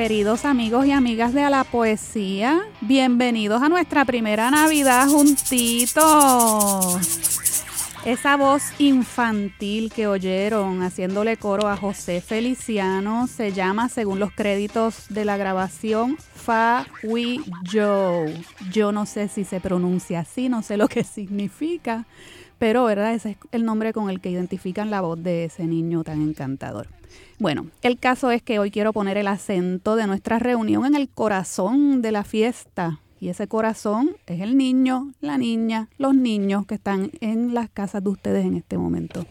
queridos amigos y amigas de la poesía, bienvenidos a nuestra primera Navidad juntitos. Esa voz infantil que oyeron haciéndole coro a José Feliciano se llama, según los créditos de la grabación, Fa We Joe. Yo no sé si se pronuncia así, no sé lo que significa, pero ¿verdad? ese es el nombre con el que identifican la voz de ese niño tan encantador. Bueno, el caso es que hoy quiero poner el acento de nuestra reunión en el corazón de la fiesta. Y ese corazón es el niño, la niña, los niños que están en las casas de ustedes en este momento.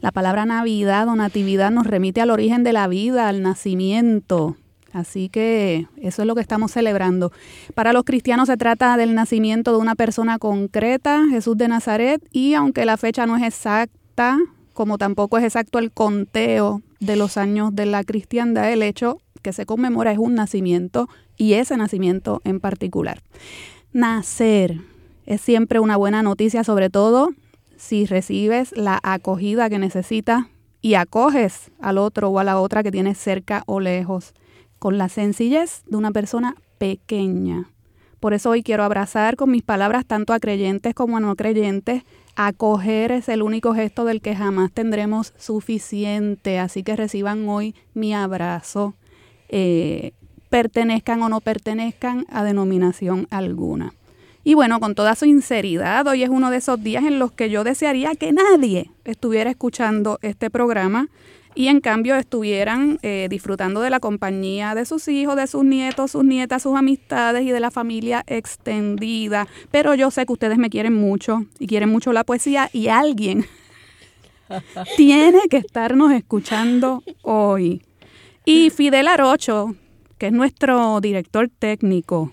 La palabra Navidad o Natividad nos remite al origen de la vida, al nacimiento. Así que eso es lo que estamos celebrando. Para los cristianos se trata del nacimiento de una persona concreta, Jesús de Nazaret, y aunque la fecha no es exacta, como tampoco es exacto el conteo de los años de la cristiandad, el hecho que se conmemora es un nacimiento y ese nacimiento en particular. Nacer es siempre una buena noticia, sobre todo si recibes la acogida que necesitas y acoges al otro o a la otra que tienes cerca o lejos, con la sencillez de una persona pequeña. Por eso hoy quiero abrazar con mis palabras tanto a creyentes como a no creyentes Acoger es el único gesto del que jamás tendremos suficiente, así que reciban hoy mi abrazo, eh, pertenezcan o no pertenezcan a denominación alguna. Y bueno, con toda sinceridad, hoy es uno de esos días en los que yo desearía que nadie estuviera escuchando este programa y en cambio estuvieran eh, disfrutando de la compañía de sus hijos, de sus nietos, sus nietas, sus amistades y de la familia extendida. Pero yo sé que ustedes me quieren mucho y quieren mucho la poesía y alguien tiene que estarnos escuchando hoy. Y Fidel Arocho, que es nuestro director técnico,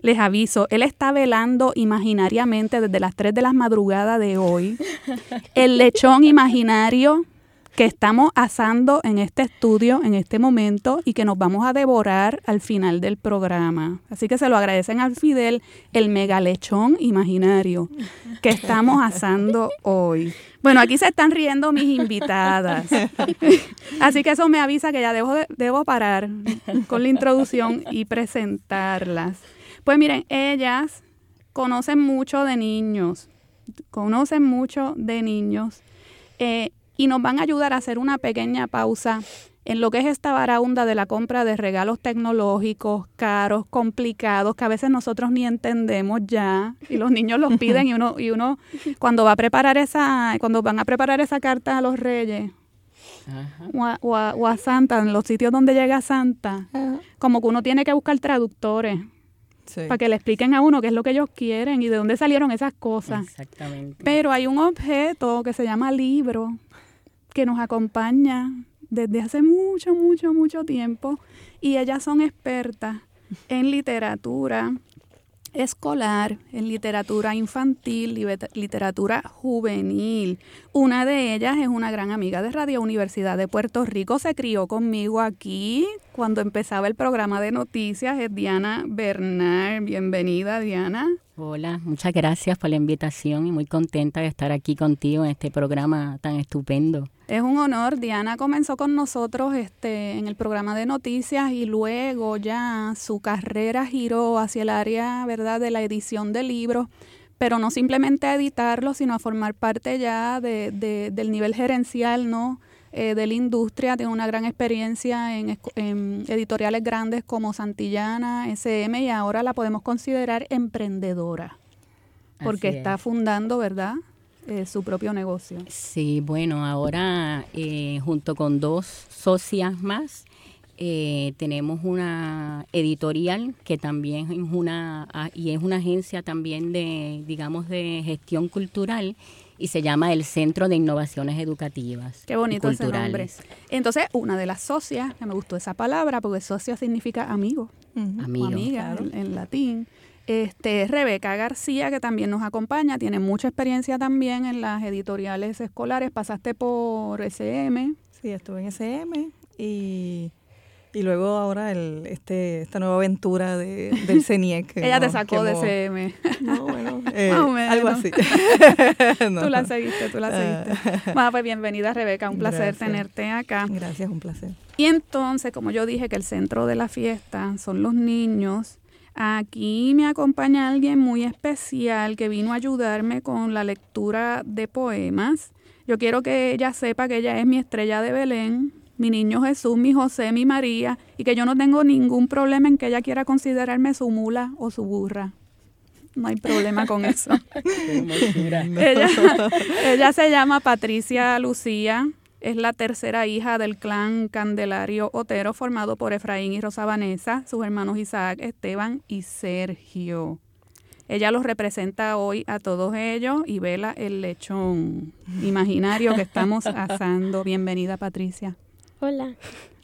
les aviso, él está velando imaginariamente desde las 3 de la madrugada de hoy el lechón imaginario que estamos asando en este estudio en este momento y que nos vamos a devorar al final del programa. Así que se lo agradecen al Fidel el mega lechón imaginario que estamos asando hoy. Bueno, aquí se están riendo mis invitadas. Así que eso me avisa que ya debo, debo parar con la introducción y presentarlas. Pues miren, ellas conocen mucho de niños, conocen mucho de niños. Eh, y nos van a ayudar a hacer una pequeña pausa en lo que es esta varaunda de la compra de regalos tecnológicos caros, complicados, que a veces nosotros ni entendemos ya y los niños los piden y uno y uno cuando va a preparar esa cuando van a preparar esa carta a los reyes o, a, Santa, en los sitios donde llega Santa, como que uno tiene que buscar traductores para que le expliquen a uno qué es lo que ellos quieren y de dónde salieron esas cosas. Exactamente. Pero hay un objeto que se llama libro que nos acompaña desde hace mucho, mucho, mucho tiempo y ellas son expertas en literatura escolar, en literatura infantil, literatura juvenil. Una de ellas es una gran amiga de Radio Universidad de Puerto Rico, se crió conmigo aquí cuando empezaba el programa de noticias, es Diana Bernal. Bienvenida, Diana. Hola, muchas gracias por la invitación y muy contenta de estar aquí contigo en este programa tan estupendo. Es un honor. Diana comenzó con nosotros este, en el programa de noticias y luego ya su carrera giró hacia el área ¿verdad? de la edición de libros, pero no simplemente a editarlos, sino a formar parte ya de, del nivel gerencial ¿no? Eh, de la industria. Tiene una gran experiencia en, en editoriales grandes como Santillana, SM y ahora la podemos considerar emprendedora porque está fundando, ¿verdad? Eh, su propio negocio. Sí, bueno, ahora eh, junto con dos socias más, eh, tenemos una editorial que también es una, ah, y es una agencia también de, digamos, de gestión cultural y se llama el Centro de Innovaciones Educativas. Qué bonito ese nombre. Entonces, una de las socias, que me gustó esa palabra, porque socio significa amigo, amigo. amiga en latín. Este, Rebeca García, que también nos acompaña, tiene mucha experiencia también en las editoriales escolares. Pasaste por SM. Sí, estuve en SM y, y luego ahora el, este, esta nueva aventura de, del CENIEC. Ella te sacó de SM. No, bueno, eh, algo así. Tú la seguiste, tú la seguiste. bueno, pues bienvenida Rebeca, un placer tenerte acá. Gracias, un placer. Y entonces, como yo dije que el centro de la fiesta son los niños, Aquí me acompaña alguien muy especial que vino a ayudarme con la lectura de poemas. Yo quiero que ella sepa que ella es mi estrella de Belén, mi niño Jesús, mi José, mi María, y que yo no tengo ningún problema en que ella quiera considerarme su mula o su burra. No hay problema con eso. ella, ella se llama Patricia Lucía es la tercera hija del clan Candelario Otero, formado por Efraín y Rosa Vanessa, sus hermanos Isaac, Esteban y Sergio. Ella los representa hoy a todos ellos y vela el lechón imaginario que estamos asando. Bienvenida, Patricia. Hola.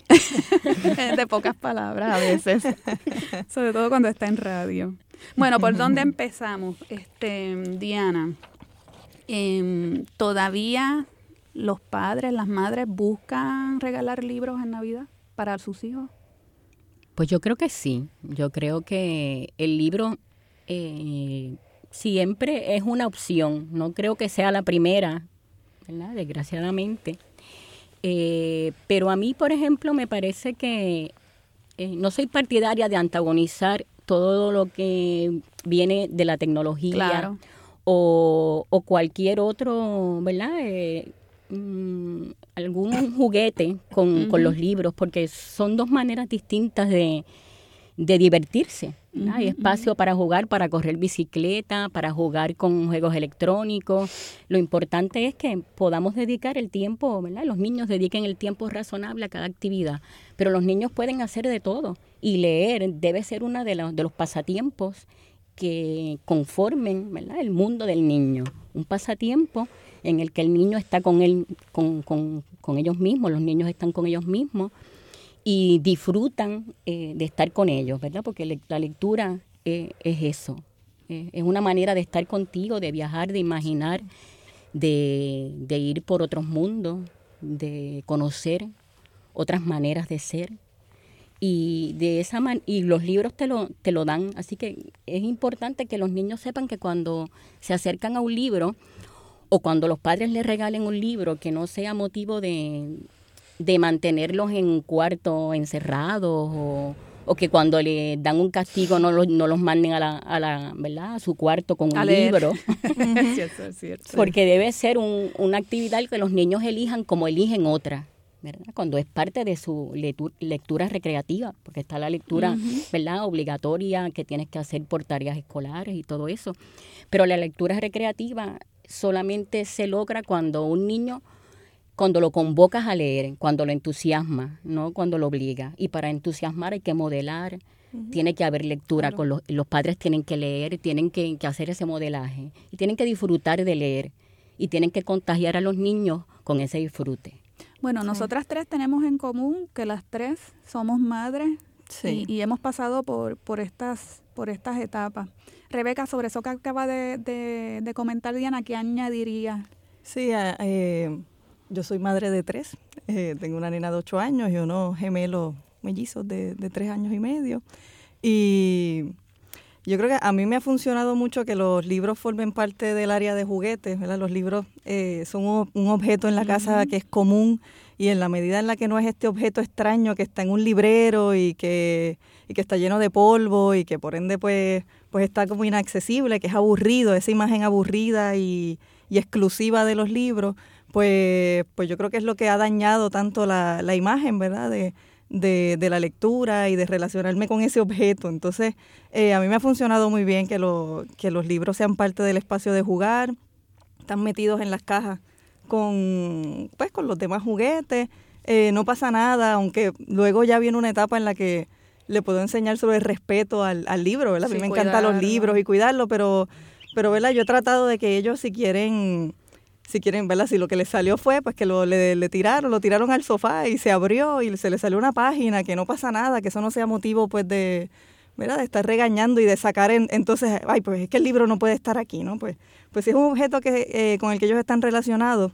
de pocas palabras a veces, sobre todo cuando está en radio. Bueno, ¿por dónde empezamos? Este, Diana, em, todavía los padres, las madres buscan regalar libros en Navidad para sus hijos? Pues yo creo que sí. Yo creo que el libro eh, siempre es una opción. No creo que sea la primera, ¿verdad? Desgraciadamente. Eh, pero a mí, por ejemplo, me parece que eh, no soy partidaria de antagonizar todo lo que viene de la tecnología o, o, cualquier otro, ¿verdad? Mm, algún juguete con, los libros, porque son dos maneras distintas de, divertirse. Hay espacio para jugar, para correr bicicleta, para jugar con juegos electrónicos. Lo importante es que podamos dedicar el tiempo, ¿verdad? Los niños dediquen el tiempo razonable a cada actividad, pero los niños pueden hacer de todo y leer debe ser uno de, los, de los pasatiempos que conformen ¿verdad? el mundo del niño. Un pasatiempo en el que el niño está con, él, con, con, con ellos mismos, los niños están con ellos mismos y disfrutan eh, de estar con ellos, ¿verdad? Porque la lectura eh, es eso, eh, es una manera de estar contigo, de viajar, de imaginar, de, de ir por otros mundos, de conocer otras maneras de ser y de esa man y los libros te lo, te lo dan. Así que es importante que los niños sepan que cuando se acercan a un libro o cuando los padres les regalen un libro que no sea motivo de, de mantenerlos en un cuarto encerrados o, o, que cuando le dan un castigo no los, no los manden a la, a la ¿verdad? a su cuarto con un libro. cierto. Porque debe ser un, una actividad que los niños elijan como eligen otra. Cuando es parte de su lectura recreativa, porque está la lectura, ¿verdad? Obligatoria que tienes que hacer por tareas escolares y todo eso. Pero la lectura recreativa solamente se logra cuando un niño, cuando lo convocas a leer, cuando lo entusiasma, no cuando lo obliga. Y para entusiasmar hay que modelar, tiene que haber lectura, con los, los, padres tienen que leer, tienen que, que hacer ese modelaje y tienen que disfrutar de leer y tienen que contagiar a los niños con ese disfrute. Bueno, nosotras tres tenemos en común que las tres somos madres y, hemos pasado por, por, estas, por estas etapas. Rebeca, sobre eso que acaba de, comentar Diana, ¿qué añadiría? Sí, eh, yo soy madre de tres. Eh, tengo una nena de ocho años y unos gemelos mellizos de, de tres años y medio. Y yo creo que a mí me ha funcionado mucho que los libros formen parte del área de juguetes, ¿verdad? Los libros eh, son un, objeto en la casa que es común y en la medida en la que no es este objeto extraño que está en un librero y que, y que está lleno de polvo y que por ende pues, pues está como inaccesible, que es aburrido, esa imagen aburrida y, y exclusiva de los libros, pues, pues yo creo que es lo que ha dañado tanto la, la imagen, ¿verdad? De, de, de, la lectura y de relacionarme con ese objeto. Entonces, eh, a mí me ha funcionado muy bien que, lo, que los libros sean parte del espacio de jugar, están metidos en las cajas con, pues, con los demás juguetes, eh, no pasa nada, aunque luego ya viene una etapa en la que le puedo enseñar sobre el respeto al, al libro, ¿verdad? a mí me encantan los libros y cuidarlo, pero, pero ¿verdad? yo he tratado de que ellos si quieren si quieren, ¿verdad? Si lo que les salió fue pues que lo, le, tiraron, lo tiraron al sofá y se abrió y se le salió una página, que no pasa nada, que eso no sea motivo pues de, ¿verdad? De estar regañando y de sacar entonces, ay, pues es que el libro no puede estar aquí, ¿no? Pues, pues si es un objeto que, eh, con el que ellos están relacionados,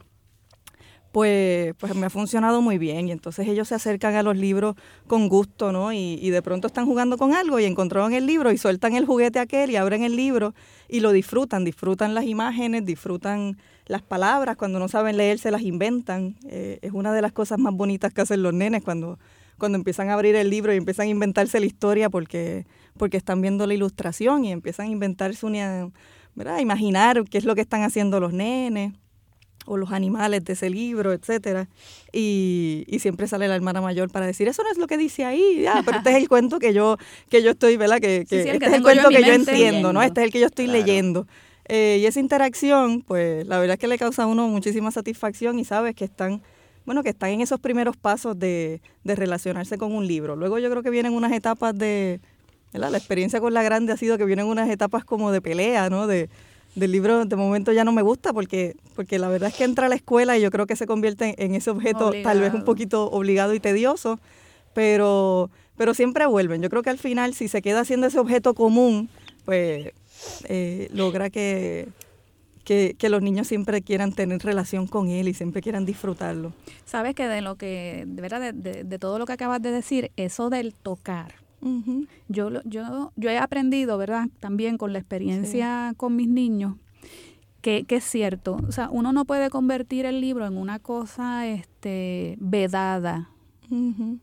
pues, pues me ha funcionado muy bien y entonces ellos se acercan a los libros con gusto, ¿no? Y, y, de pronto están jugando con algo y encontraron el libro y sueltan el juguete aquel y abren el libro y lo disfrutan, disfrutan las imágenes, disfrutan las palabras, cuando no saben leer se las inventan. Eh, es una de las cosas más bonitas que hacen los nenes cuando, cuando empiezan a abrir el libro y empiezan a inventarse la historia porque, porque están viendo la ilustración y empiezan a inventarse una, ¿verdad? Imaginar qué es lo que están haciendo los nenes o los animales de ese libro, etcétera. Y, y, siempre sale la hermana mayor para decir, eso no es lo que dice ahí, ah, pero este es el cuento que yo, que yo estoy, ¿verdad? Que, que este es el cuento que yo entiendo, ¿no? Este es el que yo estoy leyendo. Eh, y esa interacción, pues la verdad es que le causa a uno muchísima satisfacción y sabes que están, bueno, que están en esos primeros pasos de, de relacionarse con un libro. Luego yo creo que vienen unas etapas de, ¿verdad? La experiencia con la grande ha sido que vienen unas etapas como de pelea, ¿no? De, del libro de momento ya no me gusta porque, porque la verdad es que entra a la escuela y yo creo que se convierte en, ese objeto tal vez un poquito obligado y tedioso, pero, pero siempre vuelven. Yo creo que al final si se queda siendo ese objeto común, pues eh, logra que, que, los niños siempre quieran tener relación con él y siempre quieran disfrutarlo. Sabes que de lo que, de verdad, de todo lo que acabas de decir, eso del tocar, yo, yo, yo he aprendido, ¿verdad? También con la experiencia con mis niños, que, que, es cierto. O sea, uno no puede convertir el libro en una cosa este, vedada,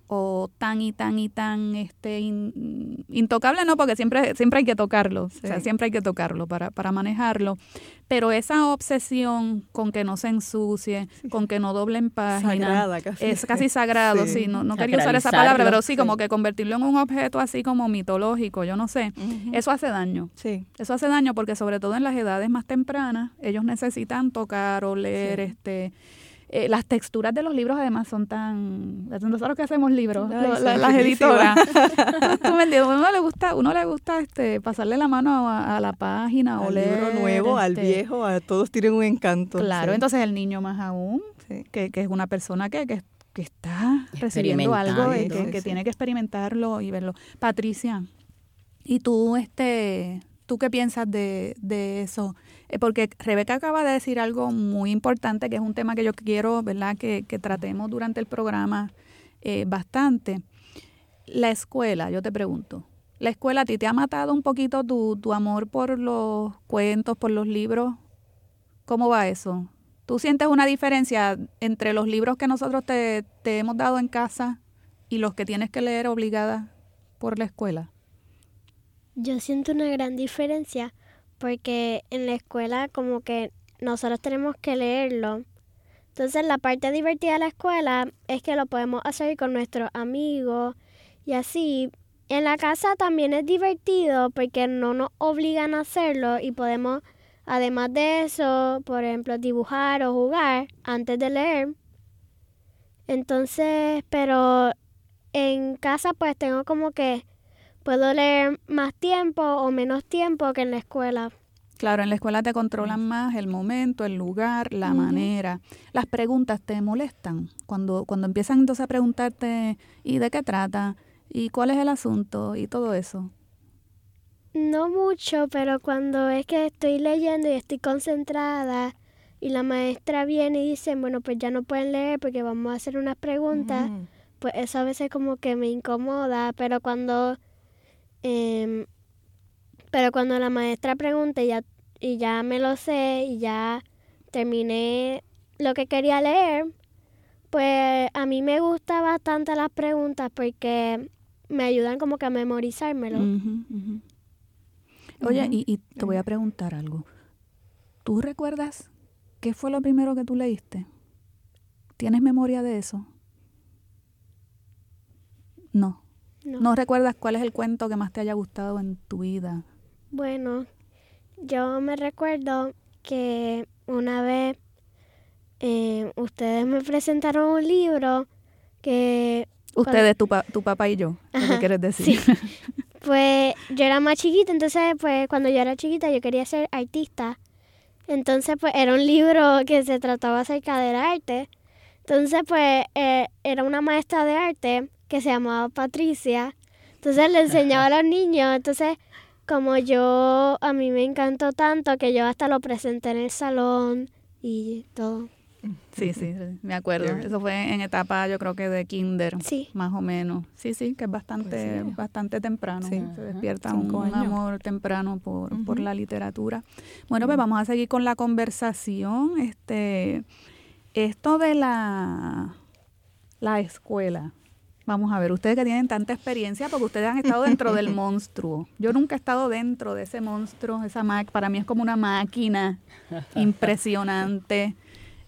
o tan y tan y tan este intocable no porque siempre siempre hay que tocarlo o sea, siempre hay que tocarlo para, para manejarlo pero esa obsesión con que no se ensucie con que no doblen páginas es casi. sagrado sí, no, no quería usar esa palabra pero sí, como que convertirlo en un objeto así como mitológico yo no sé eso hace daño. Sí. Eso hace daño porque sobre todo en las edades más tempranas ellos necesitan tocar o leer este eh, las texturas de los libros además son tan... Nosotros que hacemos libros, lo- la- las editoras. Tú me entiendes, uno le gusta, uno le gusta este, pasarle la mano a, a la página o Al leer. libro nuevo, al este, viejo, a todos tienen un encanto. Claro, sí. entonces el niño más aún, Sí. que, que es una persona que, que, que está recibiendo algo y que, que sí. tiene que experimentarlo y verlo. Patricia, ¿y tú, este, tú qué piensas de, de eso? Eh, porque Rebeca acaba de decir algo muy importante, que es un tema que yo quiero, ¿verdad?, que, tratemos durante el programa eh, bastante. La escuela, yo te pregunto, ¿la escuela a ti te ha matado un poquito tu, tu amor por los cuentos, por los libros? ¿Cómo va eso? ¿Tú sientes una diferencia entre los libros que nosotros te, te hemos dado en casa y los que tienes que leer obligada por la escuela? Yo siento una gran diferencia porque en la escuela como que nosotros tenemos que leerlo. Entonces la parte divertida de la escuela es que lo podemos hacer con nuestros amigos y así. En la casa también es divertido porque no nos obligan a hacerlo y podemos, además de eso, por ejemplo, dibujar o jugar antes de leer. Entonces, pero en casa pues tengo como que puedo leer más tiempo o menos tiempo que en la escuela. Claro, en la escuela te controlan más el momento, el lugar, la manera. Las preguntas te molestan cuando, cuando empiezan entonces a preguntarte ¿y de qué trata? ¿Y cuál es el asunto? Y todo eso. No mucho, pero cuando es que estoy leyendo y estoy concentrada y la maestra viene y dice, bueno, pues ya no pueden leer porque vamos a hacer unas preguntas, Ujú. pues eso a veces como que me incomoda, pero cuando em, pero cuando la maestra pregunta y ya, y ya me lo sé y ya terminé lo que quería leer, pues a mí me gustan bastante las preguntas porque me ayudan como que a memorizármelo. Oye, y, y te voy a preguntar algo. ¿Tú recuerdas qué fue lo primero que tú leíste? ¿Tienes memoria de eso? No. No. ¿No recuerdas cuál es el cuento que más te haya gustado en tu vida? Bueno, yo me recuerdo que una vez eh, ustedes me presentaron un libro que Ustedes, tu, pa- tu papá y yo, ¿qué quieres decir? sí. pues yo era más chiquita, entonces pues cuando yo era chiquita yo quería ser artista. Entonces pues era un libro que se trataba acerca del arte. Entonces pues eh, era una maestra de arte que se llamaba Patricia. Entonces le enseñaba a los niños. Entonces como yo, a mí me encantó tanto que yo hasta lo presenté en el salón y todo. Sí, sí, me acuerdo. Eso fue en etapa, yo creo que de kinder, Sí. más o menos. Sí, sí, que es bastante, Pues sí. bastante temprano. Sí. Se despierta un, un amor temprano por, por la literatura. Bueno, pues vamos a seguir con la conversación. Este, esto de la, la escuela. Vamos a ver, ustedes que tienen tanta experiencia, porque ustedes han estado dentro del monstruo. Yo nunca he estado dentro de ese monstruo, esa ma- para mí es como una máquina impresionante.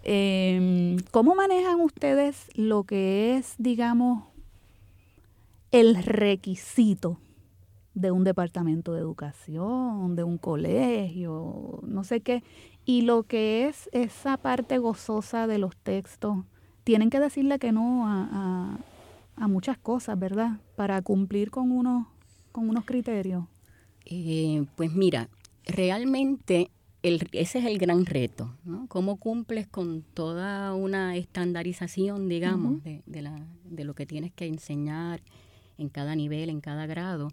Eh, ¿Cómo manejan ustedes lo que es, digamos, el requisito de un departamento de educación, de un colegio, no sé qué, y lo que es esa parte gozosa de los textos? Tienen que decirle que no a, a- a muchas cosas, ¿verdad? Para cumplir con unos, con unos criterios. Eh, pues mira, realmente el- ese es el gran reto, ¿no? ¿Cómo cumples con toda una estandarización, digamos, de, de la- de lo que tienes que enseñar en cada nivel, en cada grado?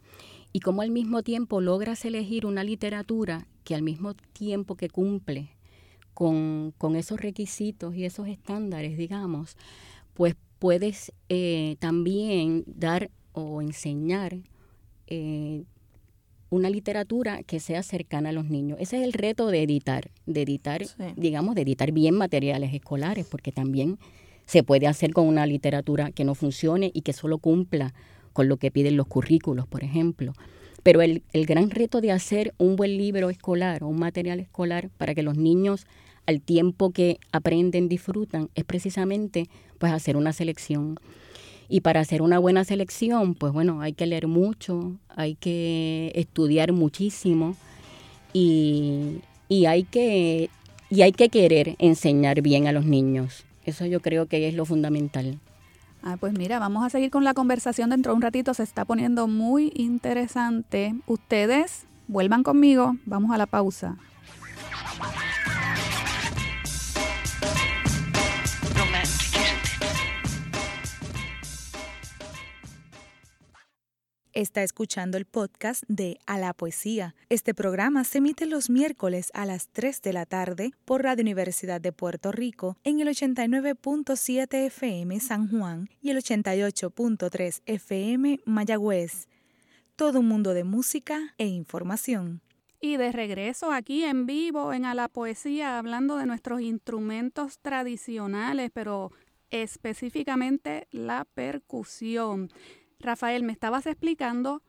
Y cómo al mismo tiempo logras elegir una literatura que al mismo tiempo que cumple con, con esos requisitos y esos estándares, digamos, pues puedes eh, también dar o enseñar eh, una literatura que sea cercana a los niños. Ese es el reto de editar, de editar, Sí. digamos, de editar bien materiales escolares, porque también se puede hacer con una literatura que no funcione y que solo cumpla con lo que piden los currículos, por ejemplo. Pero el, el gran reto de hacer un buen libro escolar o un material escolar para que los niños al tiempo que aprenden, disfrutan, es precisamente pues hacer una selección. Y para hacer una buena selección, pues bueno, hay que leer mucho, hay que estudiar muchísimo y, y hay, que, y hay que querer enseñar bien a los niños. Eso yo creo que es lo fundamental. Ah, pues mira, vamos a seguir con la conversación dentro de un ratito. Se está poniendo muy interesante. Ustedes vuelvan conmigo. Vamos a la pausa. Está escuchando el podcast de A la Poesía. Este programa se emite los miércoles a las 3 de la tarde por Radio Universidad de Puerto Rico en el 89.7 FM San Juan y el 88.3 FM Mayagüez. Todo un mundo de música e información. Y de regreso aquí en vivo en A la Poesía, hablando de nuestros instrumentos tradicionales, pero específicamente la percusión. Rafael, me estabas explicando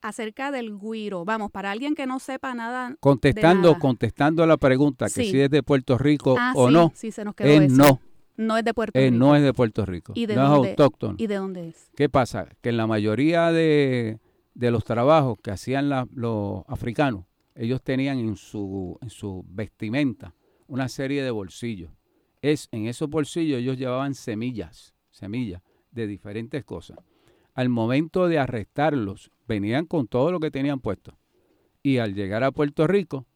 acerca del guiro. Vamos, para alguien que no sepa nada. Contestando, nada. contestando la pregunta, que Sí. si es de Puerto Rico Ah, o sí, no, sí, se nos quedó es eso. no, No es de Puerto es Rico. no es de Puerto Rico. ¿Y de no dónde- es autóctono. ¿Y de dónde es? ¿Qué pasa? Que en la mayoría de, de los trabajos que hacían la- los africanos, ellos tenían en su, en su vestimenta una serie de bolsillos. Es, en esos bolsillos ellos llevaban semillas, semillas de diferentes cosas. Al momento de arrestarlos, venían con todo lo que tenían puesto. Y al llegar a Puerto Rico,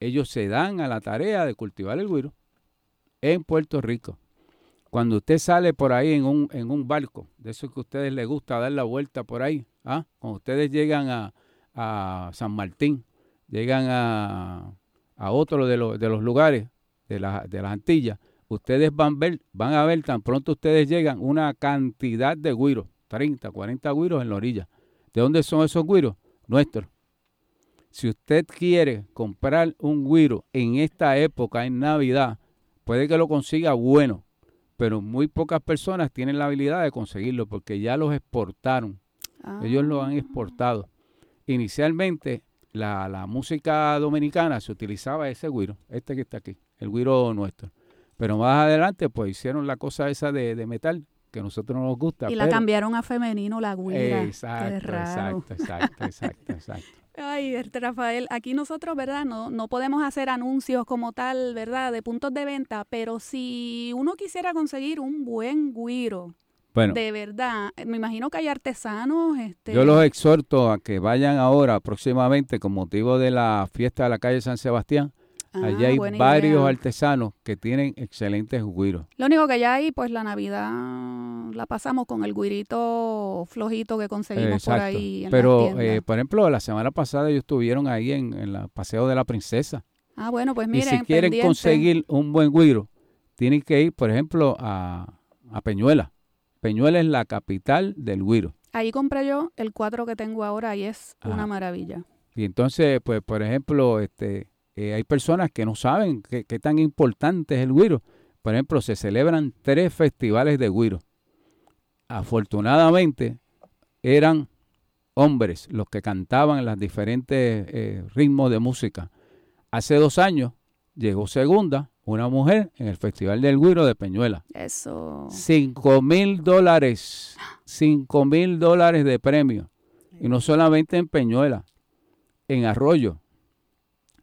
ellos se dan a la tarea de cultivar el güiro en Puerto Rico. Cuando usted sale por ahí en un, en un barco, de eso que a ustedes les gusta dar la vuelta por ahí, ¿ah? cuando ustedes llegan a, a San Martín, llegan a, a otro de, los de los lugares de, la- de las Antillas, ustedes van, ver, van a ver tan pronto ustedes llegan una cantidad de güiros, 30, 40 güiros en la orilla. ¿De dónde son esos güiros? Nuestros. Si usted quiere comprar un güiro en esta época, en Navidad, puede que lo consiga bueno, pero muy pocas personas tienen la habilidad de conseguirlo porque ya los exportaron. Ellos lo han exportado. Inicialmente, la, la música dominicana se utilizaba ese güiro, este que está aquí, el güiro nuestro. Pero más adelante, pues hicieron la cosa esa de, de metal, que a nosotros no nos gusta. Y la pero- cambiaron a femenino, la guira. Exacto, raro. exacto, exacto, exacto, exacto. Ay, este Rafael, aquí nosotros, ¿verdad? No, no podemos hacer anuncios como tal, ¿verdad? De puntos de venta, pero si uno quisiera conseguir un buen guiro, Bueno, de verdad, me imagino que hay artesanos, este... yo los exhorto a que vayan ahora próximamente con motivo de la fiesta de la calle San Sebastián. Ah, Allí hay varios idea. artesanos que tienen excelentes güiros. Lo único que ya hay, pues la Navidad la pasamos con el guirito flojito que conseguimos por ahí en Pero, eh, por ejemplo, la semana pasada ellos estuvieron ahí en, en el Paseo de la Princesa. ah, bueno, pues y miren, si quieren pendiente. conseguir un buen güiro, tienen que ir, por ejemplo, a, a Peñuela. Peñuela es la capital del güiro. Ahí compré yo el cuatro que tengo ahora y es Ajá. una maravilla. Y entonces, pues, por ejemplo, este, eh, hay personas que no saben qué, qué tan importante es el güiro. Por ejemplo, se celebran tres festivales de güiro. Afortunadamente, eran hombres los que cantaban los diferentes eh, ritmos de música. Hace dos años llegó segunda una mujer en el Festival del Güiro de Peñuela. Eso. Cinco mil dólares, cinco mil dólares de premio. Y no solamente en Peñuela, en Arroyo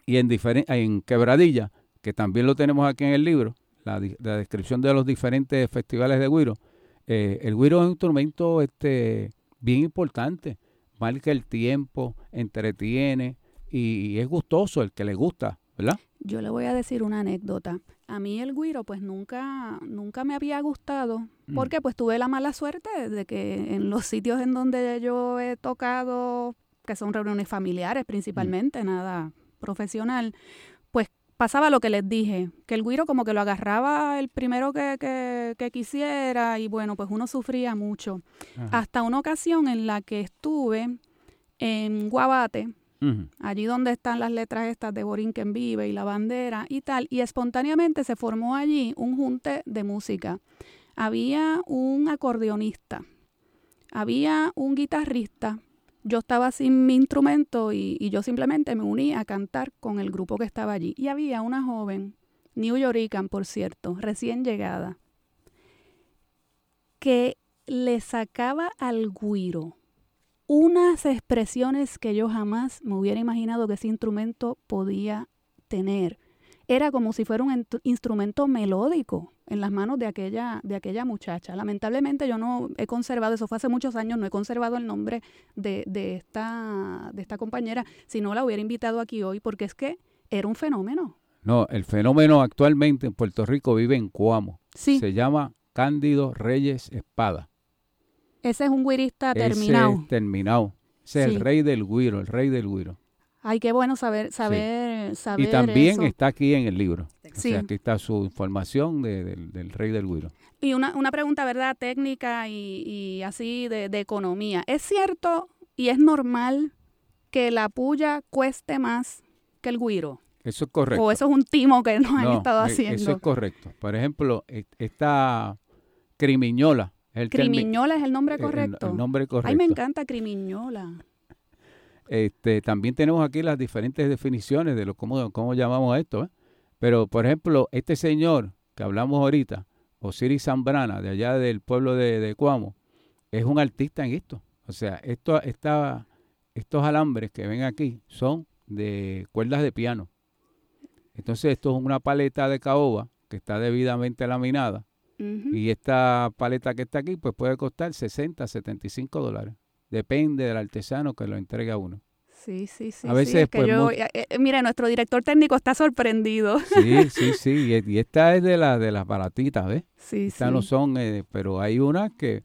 y en, en Quebradilla, que también lo tenemos aquí en el libro, la, la descripción de los diferentes festivales de güiro. Eh, el güiro es un instrumento este, bien importante, marca el tiempo, entretiene y, es gustoso el que le gusta, ¿verdad? Yo le voy a decir una anécdota. A mí el guiro pues nunca, nunca me había gustado Mm. porque pues tuve la mala suerte de que en los sitios en donde yo he tocado, que son reuniones familiares principalmente, nada profesional, pues pasaba lo que les dije, que el guiro como que lo agarraba el primero que, que, que quisiera y bueno, pues uno sufría mucho. Ajá. Hasta una ocasión en la que estuve en Guabate, allí donde están las letras estas de Borinquen Vive y la bandera y tal, y espontáneamente se formó allí un junte de música. Había un acordeonista, había un guitarrista, yo estaba sin mi instrumento y, yo simplemente me uní a cantar con el grupo que estaba allí. Y había una joven, New Yorican, por cierto, recién llegada, que le sacaba al guiro unas expresiones que yo jamás me hubiera imaginado que ese instrumento podía tener. Era como si fuera un instrumento melódico en las manos de aquella, de aquella muchacha. Lamentablemente yo no he conservado, eso fue hace muchos años, no he conservado el nombre de, de, esta, de esta compañera, si no la hubiera invitado aquí hoy, porque es que era un fenómeno. No, el fenómeno actualmente en Puerto Rico vive en Cuamo. Sí. Se llama Cándido Reyes Espada. Ese es un guirista terminado. Ese es terminado. Ese es el rey del guiro, el rey del guiro. Ay, qué bueno saber, saber, saber Y también eso. está aquí en el libro. O Sí. sea, aquí está su información de- del, del rey del guiro. Y una, una pregunta, ¿verdad? Técnica y, y así de, de economía. ¿Es cierto y es normal que la puya cueste más que el guiro? Eso es correcto. ¿O eso es un timo que nos han estado e- haciendo? Eso es correcto. Por ejemplo, e- esta crimiñola. El Crimiñola es el nombre el- correcto. El, nombre correcto. Ay, me encanta Crimiñola. Este, también tenemos aquí las diferentes definiciones de lo cómo, cómo llamamos esto. ¿eh? Pero, por ejemplo, este señor que hablamos ahorita, Osiris Zambrana, de allá del pueblo de, de Cuamo, es un artista en esto. O sea, esto, esta, estos alambres que ven aquí son de cuerdas de piano. Entonces, esto es una paleta de caoba que está debidamente laminada. Y esta paleta que está aquí, pues puede costar 60, 75 dólares. Depende del artesano que lo entregue a uno. Sí, sí, sí. A sí, veces, es que pues, yo, mu- eh, eh, mire, nuestro director técnico está sorprendido. Sí, sí, sí. Y, y esta es de, la, de las baratitas, ¿ves? Sí, Estas sí. no son, eh, pero hay unas que,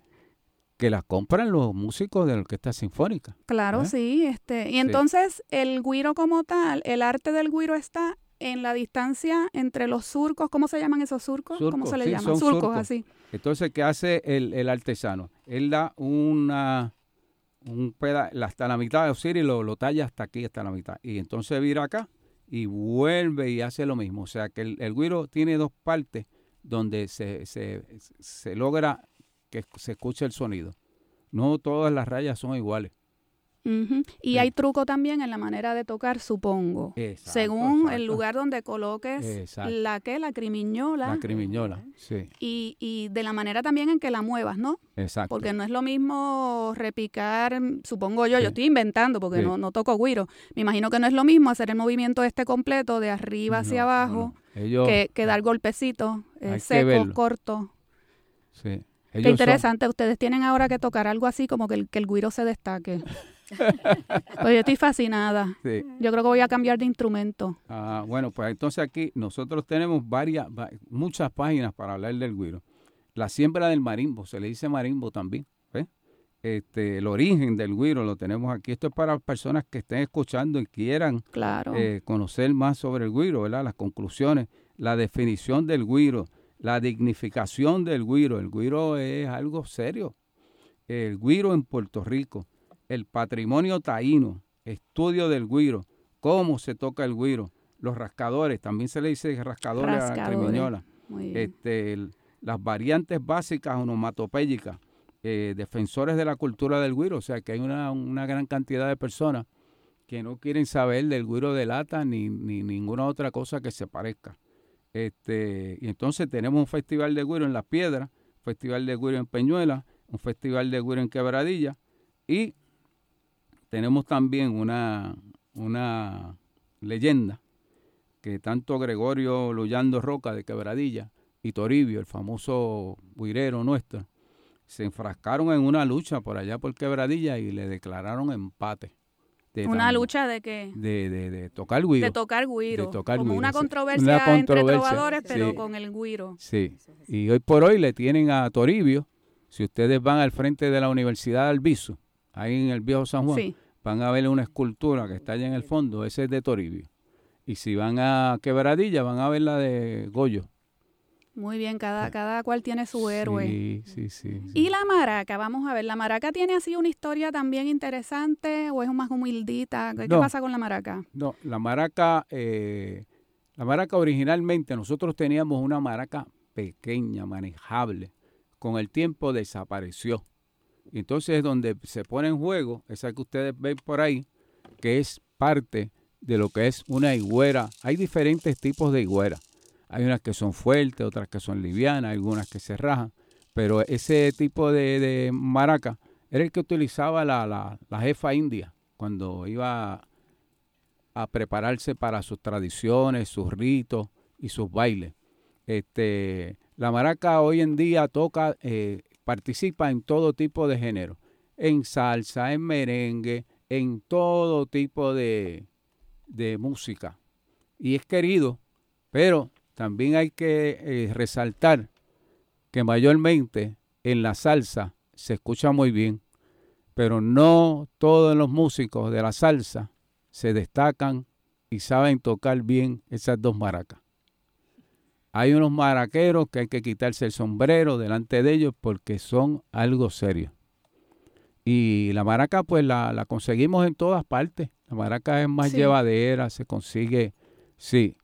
que las compran los músicos de la orquesta sinfónica. Claro, ¿Eh? sí. Este, y Sí. entonces el guiro como tal, el arte del guiro está en la distancia entre los surcos. ¿Cómo se llaman esos surcos? ¿Cómo Surcos, se le sí, llaman? son surcos, surcos. así. Entonces, ¿qué hace el, el artesano? Él da una, un peda, hasta la mitad de Osiris lo, lo talla hasta aquí, hasta la mitad. Y entonces vira acá y vuelve y hace lo mismo. O sea, que el, el güiro tiene dos partes donde se, se, se logra que se escuche el sonido. No todas las rayas son iguales. Ujú. Y Sí. hay truco también en la manera de tocar, supongo. Exacto, Según el lugar donde coloques Exacto. la que, la crimiñola. La crimiñola, sí, y, y de la manera también en que la muevas, ¿no? exacto. Porque no es lo mismo repicar, supongo yo, Sí. yo estoy inventando porque Sí. no, no toco guiro. Me imagino que no es lo mismo hacer el movimiento este completo de arriba hacia No, abajo no. Ellos, que, que dar golpecitos eh, secos, cortos. sí, Qué ellos son- interesante. Ustedes tienen ahora que tocar algo así como que el, que el guiro se destaque. pues yo estoy fascinada. sí. Yo creo que voy a cambiar de instrumento. Ah, bueno, pues entonces aquí nosotros tenemos varias, va- muchas páginas para hablar del güiro. La siembra del marimbo, se le dice marimbo también. ¿ves? Este, el origen del güiro lo tenemos aquí. Esto es para personas que estén escuchando y quieran Claro. eh, conocer más sobre el güiro, ¿verdad? Las conclusiones, la definición del güiro, la dignificación del güiro. El güiro es algo serio. El güiro en Puerto Rico, el patrimonio taíno, estudio del güiro, cómo se toca el güiro, los rascadores, también se le dice rascadores, a la Rascadores. crimiñola, Muy bien. este, el- las variantes básicas onomatopéyicas, eh, defensores de la cultura del güiro, o sea que hay una, una gran cantidad de personas que no quieren saber del güiro de lata ni, ni ninguna otra cosa que se parezca. Este, y entonces tenemos un festival de güiro en Las Piedras, festival de güiro en Peñuela, un festival de güiro en Quebradilla y tenemos también una, una leyenda que tanto Gregorio Luyando Roca de Quebradilla y Toribio, el famoso guirero nuestro, se enfrascaron en una lucha por allá por Quebradilla y le declararon empate. de Una tan- lucha de que de, de, de tocar guiro. de tocar guiro. de tocar como guiro, una controversia, Una entre trovadores, pero sí. con el guiro. Sí, y hoy por hoy le tienen a Toribio, si ustedes van al frente de la Universidad de Albizu, ahí en el viejo San Juan, Sí. van a ver una escultura que está allá en el fondo, ese es de Toribio. Y si van a Quebradilla, van a ver la de Goyo. Muy bien, cada, cada cual tiene su héroe. Sí, sí, sí. sí. Y la maraca, vamos a ver, ¿la maraca tiene así una historia también interesante o es más humildita? ¿Qué, pasa con la maraca? No, la maraca, eh, la maraca originalmente nosotros teníamos una maraca pequeña, manejable. Con el tiempo desapareció. Entonces es donde se pone en juego, esa que ustedes ven por ahí, que es parte de lo que es una higuera. Hay diferentes tipos de higuera. Hay unas que son fuertes, otras que son livianas, algunas que se rajan. Pero ese tipo de, de maraca era el que utilizaba la, la, la jefa india cuando iba a prepararse para sus tradiciones, sus ritos y sus bailes. Este, la maraca hoy en día toca, eh, participa en todo tipo de género, en salsa, en merengue, en todo tipo de, de música. Y es querido, pero también hay que eh, resaltar que mayormente en la salsa se escucha muy bien, pero no todos los músicos de la salsa se destacan y saben tocar bien esas dos maracas. Hay unos maraqueros que hay que quitarse el sombrero delante de ellos porque son algo serio. Y la maraca pues la, conseguimos en todas partes. La maraca es más llevadera, se consigue, sí.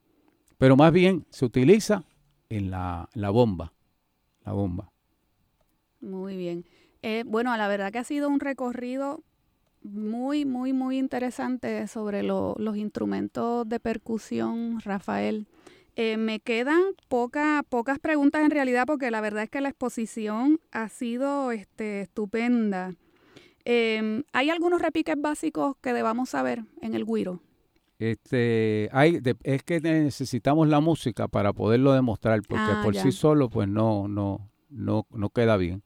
Pero más bien se utiliza en la, la bomba. La bomba. Muy bien. Eh, bueno, la verdad que ha sido un recorrido muy, muy, muy interesante sobre los instrumentos de percusión, Rafael. Eh, me quedan pocas pocas preguntas en realidad porque la verdad es que la exposición ha sido este, estupenda. Em, ¿Hay algunos repiques básicos que debamos saber en el guiro? Este, hay, es que necesitamos la música para poderlo demostrar, porque ah, por sí solo pues no, no, no, no queda bien.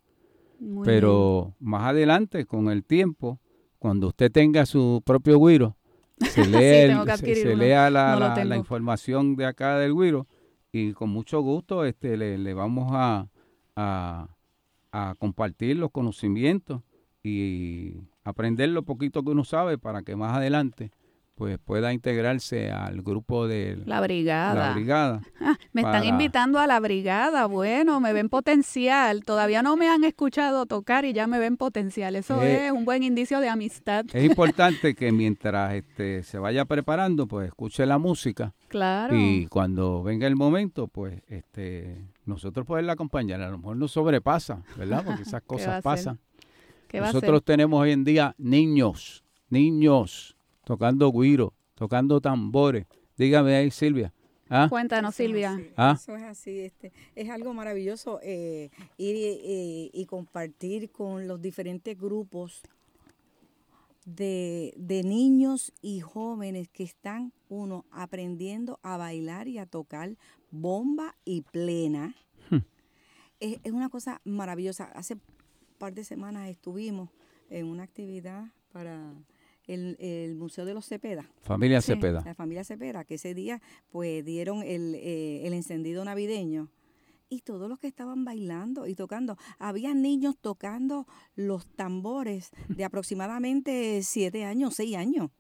Pero más adelante, con el tiempo, cuando usted tenga su propio guiro, se, lee se, lea la, información de acá del guiro y con mucho gusto este, le, vamos a, a, a compartir los conocimientos y aprender lo poquito que uno sabe para que más adelante pues pueda integrarse al grupo de la brigada. La brigada ah, me están invitando a la brigada. Bueno, me ven potencial. Todavía no me han escuchado tocar y ya me ven potencial. Eso eh, es un buen indicio de amistad. Es importante que mientras este se vaya preparando, pues escuche la música. Claro. Y cuando venga el momento, pues este nosotros poderla acompañar. A lo mejor nos sobrepasa, ¿verdad? Porque esas cosas pasan. Nosotros tenemos hoy en día niños, niños tocando guiro, tocando tambores. Dígame ahí, Silvia. ¿Ah? Cuéntanos, Silvia. ¿Ah? Eso es así. Este, es algo maravilloso eh, ir y, compartir con los diferentes grupos de, niños y jóvenes que están, uno, aprendiendo a bailar y a tocar bomba y plena. Hmm. Es, es, una cosa maravillosa. Hace un par de semanas estuvimos en una actividad para el, Museo de los Cepeda. Familia Cepeda. La familia Cepeda, que ese día pues dieron el, eh, el encendido navideño y todos los que estaban bailando y tocando. Había niños tocando los tambores de aproximadamente siete años, seis años.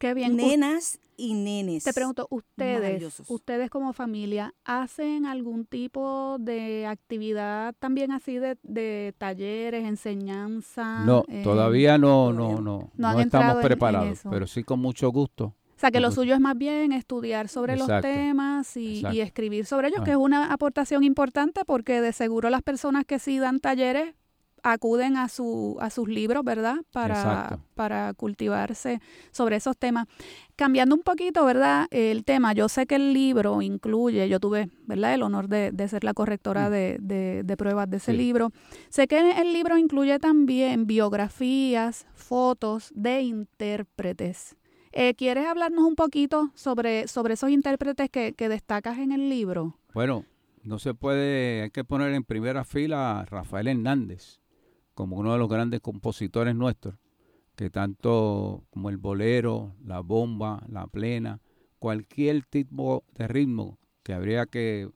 Qué bien. Nenas y nenes. Te pregunto, ustedes, ustedes como familia, ¿hacen algún tipo de actividad también así de, talleres, enseñanza? No, eh, todavía no, no, no, no, estamos preparados, pero sí con mucho gusto. O sea, que lo suyo es más bien estudiar sobre los temas y, escribir sobre ellos, que es una aportación importante porque de seguro las personas que sí dan talleres acuden a, su, a sus libros, ¿verdad? Para, para cultivarse sobre esos temas. Cambiando un poquito, ¿verdad? El tema, yo sé que el libro incluye, yo tuve, ¿verdad? El honor de, ser la correctora mm. de, de, pruebas de ese libro. Sé que el libro incluye también biografías, fotos de intérpretes. Eh, ¿Quieres hablarnos un poquito sobre, sobre esos intérpretes que, que destacas en el libro? Bueno, no se puede, hay que poner en primera fila a Rafael Hernández como uno de los grandes compositores nuestros, que tanto como el bolero, la bomba, la plena, cualquier tipo de ritmo que habría que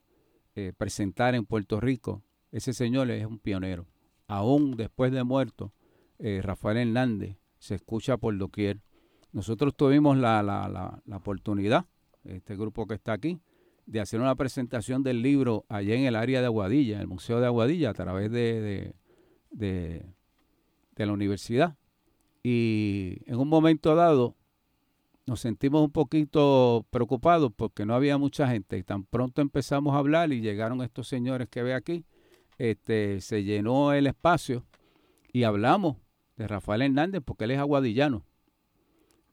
eh, presentar en Puerto Rico, ese señor es un pionero. Aún después de muerto, eh, Rafael Hernández se escucha por doquier. Nosotros tuvimos la, la, la, oportunidad, este grupo que está aquí, de hacer una presentación del libro allá en el área de Aguadilla, el Museo de Aguadilla, a través de, la universidad. Y en un momento dado nos sentimos un poquito preocupados porque no había mucha gente. Y tan pronto empezamos a hablar y llegaron estos señores que ve aquí, este, se llenó el espacio y hablamos de Rafael Hernández porque él es aguadillano.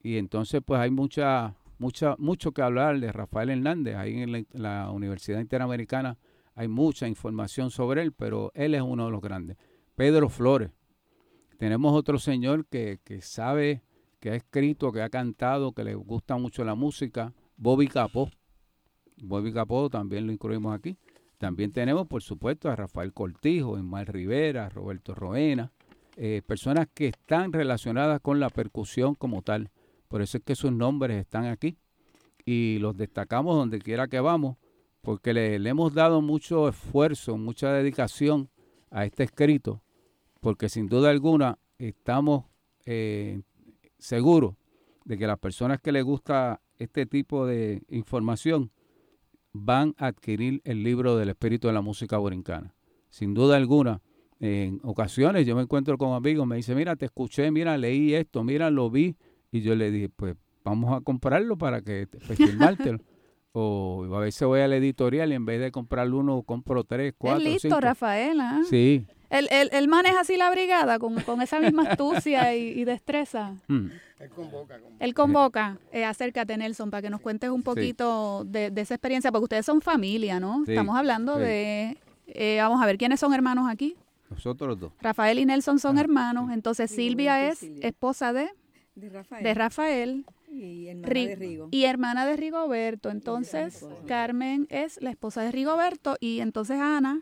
Y entonces pues hay mucha, mucha, mucho que hablar de Rafael Hernández. Ahí en la Universidad Interamericana hay mucha información sobre él, pero él es uno de los grandes. Pedro Flores. Tenemos otro señor que, sabe que ha escrito, que ha cantado, que le gusta mucho la música, Bobby Capó. Bobby Capó también lo incluimos aquí. También tenemos, por supuesto, a Rafael Cortijo, Ismael Rivera, Roberto Roena, eh, personas que están relacionadas con la percusión como tal. Por eso es que sus nombres están aquí y los destacamos donde quiera que vamos, porque le, hemos dado mucho esfuerzo, mucha dedicación a este escrito, porque sin duda alguna estamos eh, seguros de que las personas que les gusta este tipo de información van a adquirir el libro del espíritu de la música borincana. Sin duda alguna, en ocasiones yo me encuentro con amigos, me dicen, mira, te escuché, mira, leí esto, mira, lo vi, y yo le dije, pues vamos a comprarlo para que pues, firmártelo. o a veces voy a la editorial y en vez de comprar uno, compro tres, cuatro, es listo, Rafael, ¿ah? Sí. Él, él, maneja así la brigada con, esa misma astucia y, destreza. Mm. Él convoca. Él convoca. Eh, acércate, Nelson, para que nos cuentes un poquito de, esa experiencia, porque ustedes son familia, ¿no? Estamos hablando de... Eh, vamos a ver, ¿quiénes son hermanos aquí? Nosotros los dos. Rafael y Nelson son ah, hermanos. Entonces Silvia es esposa de... De Rafael. De Rafael. Y hermana de Rigo. Y hermana de Rigoberto. Entonces, Carmen es la esposa de Rigoberto y entonces Ana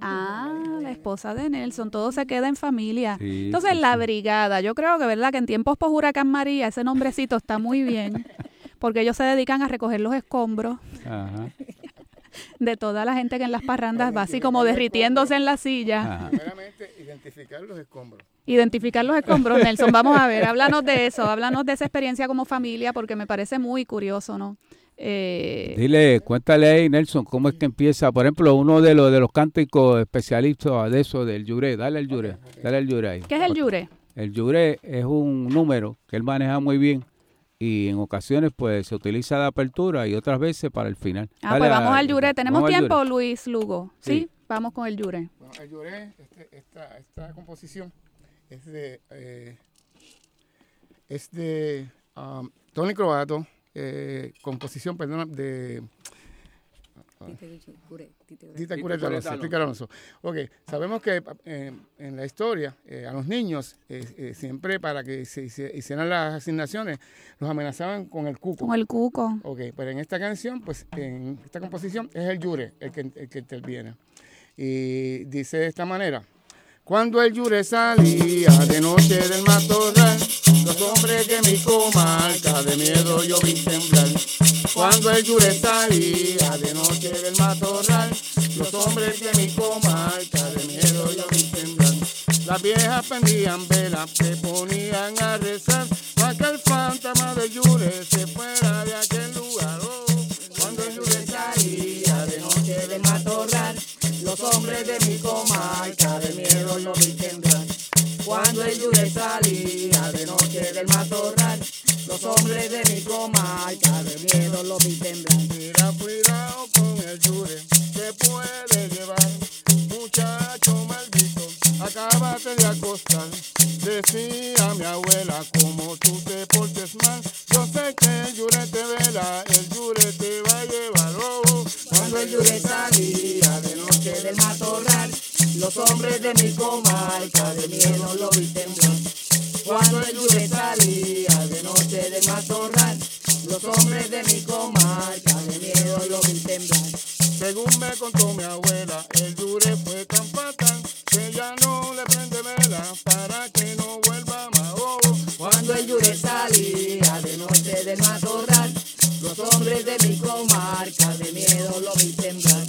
Ah, la esposa de Nelson, todo se queda en familia. Entonces, la brigada, yo creo que, ¿verdad? Que en tiempos post Huracán María, ese nombrecito está muy bien, porque ellos se dedican a recoger los escombros de toda la gente que en las parrandas va así como derritiéndose en la silla. Primeramente, identificar los escombros. Identificar los escombros, Nelson. Vamos a ver, háblanos de eso, háblanos de esa experiencia como familia, porque me parece muy curioso, ¿no? Eh, Dile, cuéntale ahí, Nelson, cómo es que empieza, por ejemplo, uno de los de los cánticos especialistas de eso, del yure, dale el yure, dale el yure ahí. ¿Qué es el yure? El yure es un número que él maneja muy bien y en ocasiones pues se utiliza de apertura y otras veces para el final. Ah, pues vamos al yure. ¿Tenemos tiempo, Luis Lugo? ¿Sí? Vamos con el yure. Bueno, el yure, este, esta, esta, composición es de, eh, es de um, Tony Croato, eh, composición, perdón, de... Tita Alonso. Ok, sabemos que eh, en la historia eh, a los niños siempre para que se hicieran las asignaciones los amenazaban con el cuco. Con el cuco. Ok, pero en esta canción, pues en esta composición es el yure el que, el que interviene. Y dice de esta manera. Cuando el yure salía de noche del matorral, los hombres de mi comarca de miedo yo vi temblar. Cuando el yure salía de noche del matorral, los hombres de mi comarca de miedo yo vi temblar. Las viejas pendían velas, se ponían a rezar, para que el fantasma del yure se fuera de aquel los hombres de mi comarca de miedo lo vi temblar. Cuando el yure salía de noche del matorral, los hombres de mi comarca de miedo lo vi temblar. Mira, cuidado con el yure, que puede llevar, muchacho maldito, acábate de acostar. Decía mi abuela, como tú te portes mal, yo sé que el yure te vela, el yure te va a llevar. Cuando el yure salía de noche del matorral, los hombres de mi comarca de miedo lo vi temblar. Cuando el yure salía de noche del matorral, los hombres de mi comarca de miedo lo vi temblar. Según me contó mi abuela, el yure fue tan fatal que ya no le prende vela para que no vuelva más. Oh, cuando el yure salía los hombres de mi comarca de miedo lo vi temblar.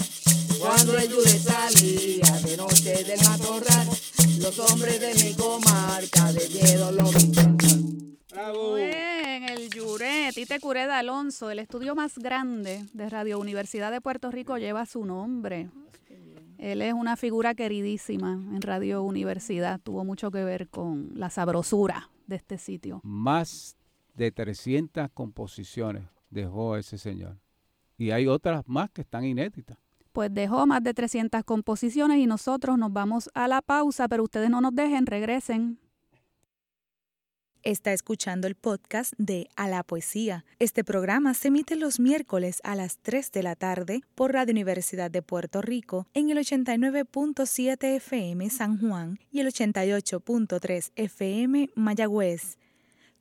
Cuando el yure salía de noche del matorral, los hombres de mi comarca de miedo lo vi temblar. Bravo. Bien, el Yure, Tite Cureda Alonso, el estudio más grande de Radio Universidad de Puerto Rico lleva su nombre. Él es una figura queridísima en Radio Universidad, tuvo mucho que ver con la sabrosura de este sitio. Más de 300 composiciones dejó ese señor. Y hay otras más que están inéditas. Pues dejó más de 300 composiciones y nosotros nos vamos a la pausa, pero ustedes no nos dejen, regresen. Está escuchando el podcast de A la Poesía. Este programa se emite los miércoles a las 3 de la tarde por Radio Universidad de Puerto Rico en el 89.7 FM San Juan y el 88.3 FM Mayagüez.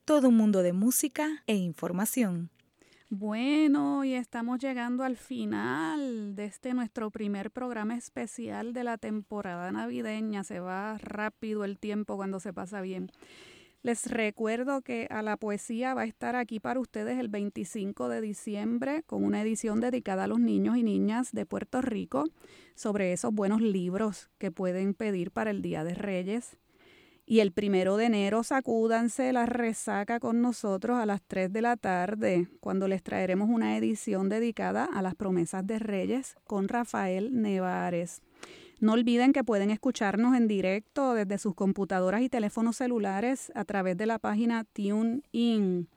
todo un mundo de música e información. Bueno, y estamos llegando al final de este nuestro primer programa especial de la temporada navideña. Se va rápido el tiempo cuando se pasa bien. Les recuerdo que a la poesía va a estar aquí para ustedes el 25 de diciembre con una edición dedicada a los niños y niñas de Puerto Rico sobre esos buenos libros que pueden pedir para el Día de Reyes. Y el primero de enero sacúdanse la resaca con nosotros a las 3 de la tarde, cuando les traeremos una edición dedicada a las promesas de Reyes con Rafael Nevares. No olviden que pueden escucharnos en directo desde sus computadoras y teléfonos celulares a través de la página TuneIn.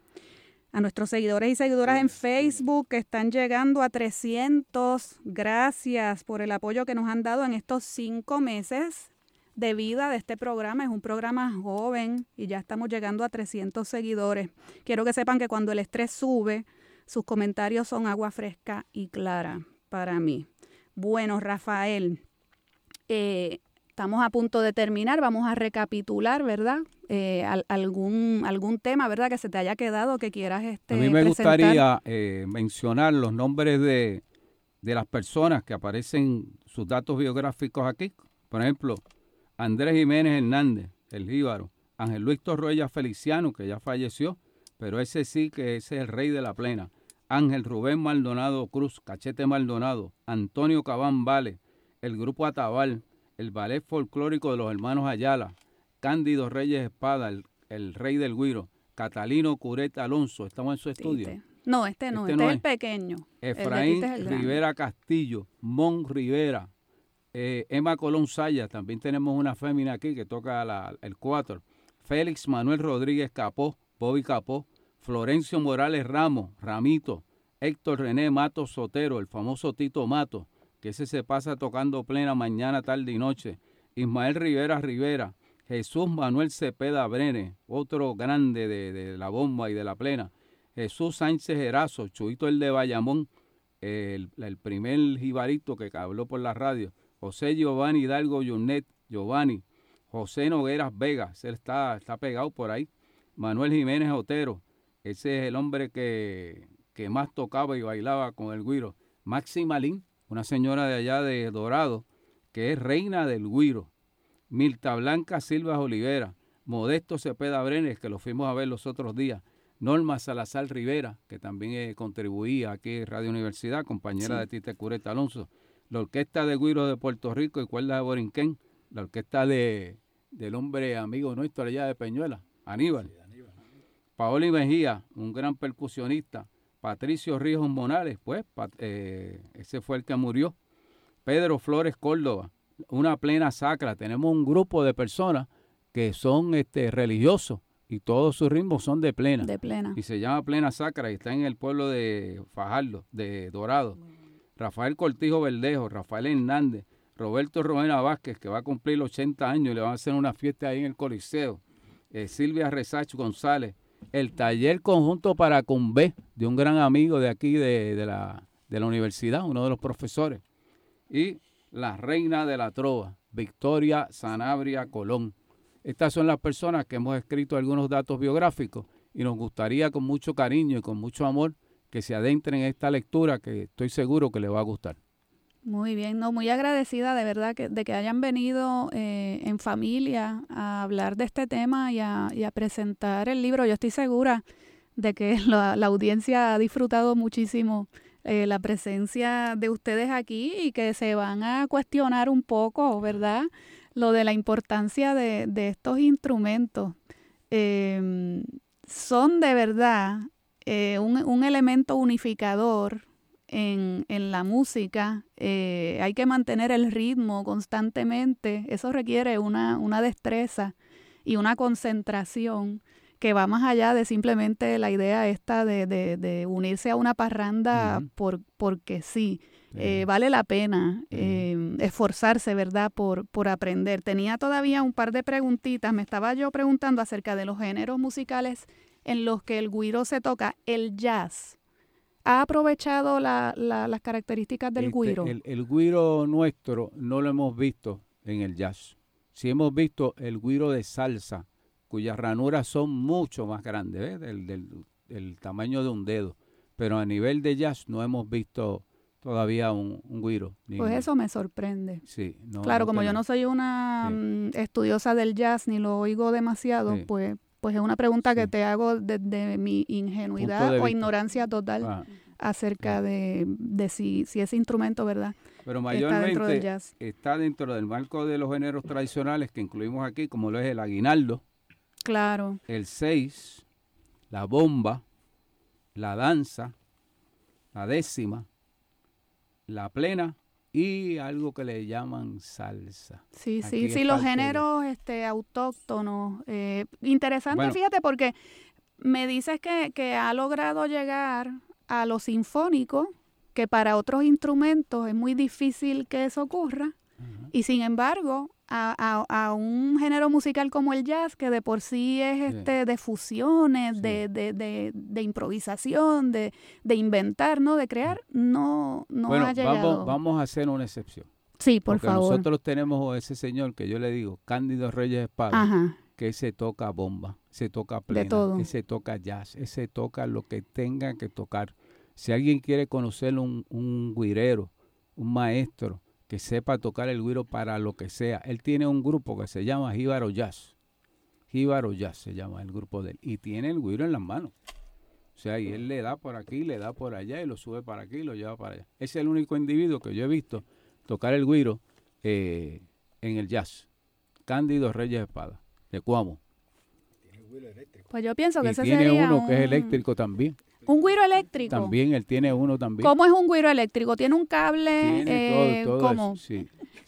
A nuestros seguidores y seguidoras en Facebook que están llegando a 300, gracias por el apoyo que nos han dado en estos cinco meses de vida de este programa. Es un programa joven y ya estamos llegando a 300 seguidores. Quiero que sepan que cuando el estrés sube, sus comentarios son agua fresca y clara para mí. Bueno, Rafael, eh, estamos a punto de terminar. Vamos a recapitular, ¿verdad? Eh, algún, algún tema, ¿verdad? Que se te haya quedado que quieras este, A mí me gustaría eh, mencionar los nombres de, de las personas que aparecen sus datos biográficos aquí. Por ejemplo, Andrés Jiménez Hernández, el jíbaro, Ángel Luis Torroella Feliciano, que ya falleció, pero ese sí que ese es el rey de la plena. Ángel Rubén Maldonado Cruz, Cachete Maldonado, Antonio Cabán Vale, el grupo Atabal, el ballet folclórico de los hermanos Ayala, Cándido Reyes Espada, el, rey del Guiro, Catalino Cureta Alonso, estamos en su estudio. No, este no, este, este es el pequeño. Efraín Rivera Castillo, Mon Rivera, eh, Emma Colón Saya, también tenemos una fémina aquí que toca el 4. Félix Manuel Rodríguez Capó, Bobby Capó, Florencio Morales Ramos, Ramito, Héctor René Mato Sotero, el famoso Tito Mato, que ese se pasa tocando plena mañana, tarde y noche. Ismael Rivera Rivera, Jesús Manuel Cepeda Brene, otro grande de, la bomba y de la plena. Jesús Sánchez Erazo, Chuito el de Bayamón, el, el primer jibarito que habló por la radio. José Giovanni Hidalgo Yunet, Giovanni, José Nogueras Vegas, él está, está pegado por ahí. Manuel Jiménez Otero, ese es el hombre que, que más tocaba y bailaba con el guiro. Maxi Malín, una señora de allá de Dorado, que es reina del guiro. Milta Blanca Silva Olivera, Modesto Cepeda Brenes, que lo fuimos a ver los otros días. Norma Salazar Rivera, que también eh, contribuía aquí en Radio Universidad, compañera de Tite Cureta Alonso la Orquesta de Guiro de Puerto Rico y Cuerda de Borinquén, la orquesta de, del hombre amigo nuestro allá de Peñuela, Aníbal. Paoli Mejía, un gran percusionista. Patricio Ríos Monales, pues, eh, ese fue el que murió. Pedro Flores Córdoba, una plena sacra. Tenemos un grupo de personas que son este, religiosos y todos sus ritmos son de plena. De plena. Y se llama plena sacra y está en el pueblo de Fajardo, de Dorado. Rafael Cortijo Verdejo, Rafael Hernández, Roberto Romena Vázquez, que va a cumplir 80 años y le van a hacer una fiesta ahí en el Coliseo, eh, Silvia Resacho González, el taller conjunto para Cumbé, de un gran amigo de aquí de, la, de la universidad, uno de los profesores, y la reina de la trova, Victoria Sanabria Colón. Estas son las personas que hemos escrito algunos datos biográficos y nos gustaría con mucho cariño y con mucho amor que se adentren en esta lectura que estoy seguro que le va a gustar. Muy bien, no, muy agradecida de verdad que, de que hayan venido eh, en familia a hablar de este tema y a, presentar el libro. Yo estoy segura de que la, audiencia ha disfrutado muchísimo eh, la presencia de ustedes aquí y que se van a cuestionar un poco, ¿verdad? Lo de la importancia de, estos instrumentos. Em, son de verdad eh, un, elemento unificador en, la música. Eh, hay que mantener el ritmo constantemente. Eso requiere una, destreza y una concentración que va más allá de simplemente la idea esta de, unirse a una parranda por, porque sí. Eh, vale la pena esforzarse, ¿verdad?, por, por aprender. Tenía todavía un par de preguntitas. Me estaba yo preguntando acerca de los géneros musicales en los que el guiro se toca, el jazz ha aprovechado las características del este, guiro. El, el, guiro nuestro no lo hemos visto en el jazz. Sí hemos visto el guiro de salsa cuyas ranuras son mucho más grandes, ¿ves? Del, del, del tamaño de un dedo. Pero a nivel de jazz no hemos visto todavía un, un guiro. ni- Pues eso me sorprende. Sí, no, claro, no como yo no soy una Sí. mm, estudiosa del jazz ni lo oigo demasiado, Sí. pues pues es una pregunta que te hago desde mi ingenuidad o ignorancia total Ah, acerca de, de si, si ese instrumento, ¿verdad? pero Está dentro del mayormente jazz. está dentro del marco de los géneros tradicionales que incluimos aquí, como lo es el aguinaldo, Claro. el seis, la bomba, la danza, la décima, la plena y algo que le llaman salsa. Sí, Aquí sí, sí, los de- géneros este, autóctonos. eh, interesante, Bueno. fíjate, porque me dices que, que ha logrado llegar a lo sinfónico, que para otros instrumentos es muy difícil que eso ocurra, y sin embargo, a, a- a un género musical como el jazz, que de por sí es este de fusiones, Sí. de, de, de, de improvisación, de, de inventar, ¿no? De crear, no, no bueno, ha llegado. vamos, vamos a hacer una excepción. sí, por porque favor. nosotros tenemos ese señor que yo le digo, Cándido Reyes Espada, Ajá. que se toca bomba, se toca plena, todo. ese toca jazz, ese toca lo que tenga que tocar. Si alguien quiere conocer un, un guirero, un maestro que sepa tocar el guiro para lo que sea, él tiene un grupo que se llama Jíbaro Jazz. Jíbaro Jazz se llama el grupo de él. Y tiene el guiro en las manos. O sea, y él le da por aquí, le da por allá y lo sube para aquí y lo lleva para allá. Ese es el único individuo que yo he visto tocar el guiro eh, en el jazz. Cándido Reyes Espada, de Cuamo. Pues yo pienso que Y ese tiene sería uno que es eléctrico también. Un guiro eléctrico. También él tiene uno también. ¿Cómo es un guiro eléctrico? ¿Tiene un cable? Tiene eh, todo, todo ¿cómo? eso, sí,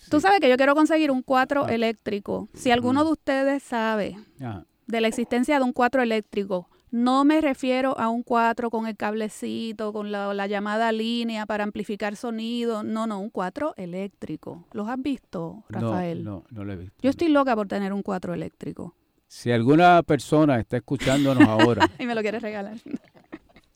Tú sabes que yo quiero conseguir un cuatro Ah. eléctrico. Si alguno de ustedes sabe Ajá. de la existencia de un cuatro eléctrico, no me refiero a un cuatro con el cablecito, con la, la llamada línea para amplificar sonido. No, no, un cuatro eléctrico. ¿Los has visto, Rafael? No, no, no lo he visto. Yo estoy loca por tener un cuatro eléctrico. Si alguna persona está escuchándonos ahora Y me lo quieres regalar.